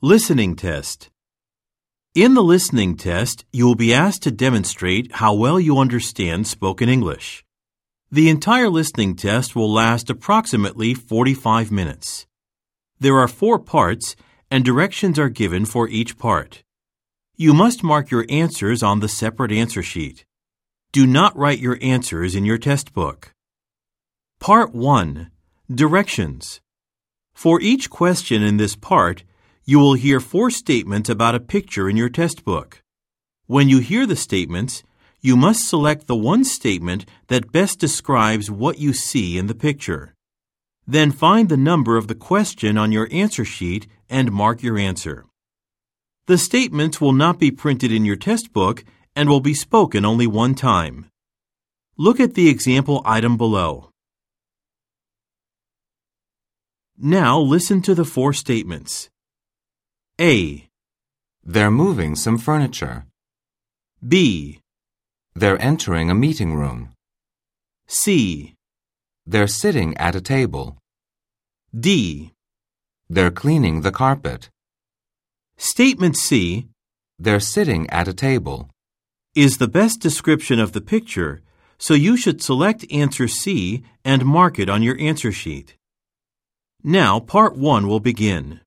Listening test. In the listening test, you will be asked to demonstrate how well you understand spoken English. The entire listening test will last approximately 45 minutes. There are four parts, and directions are given for each part. You must mark your answers on the separate answer sheet. Do not write your answers in your test book. Part 1 Directions. For each question in this part, you will hear four statements about a picture in your test book. When you hear the statements, you must select the one statement that best describes what you see in the picture. Then find the number of the question on your answer sheet and mark your answer. The statements will not be printed in your test book and will be spoken only one time. Look at the example item below. Now listen to the four statements. A. They're moving some furniture. B. They're entering a meeting room. C. They're sitting at a table. D. They're cleaning the carpet. Statement C They're sitting at a table. is the best description of the picture, so you should select answer C and mark it on your answer sheet. Now, part 1 will begin.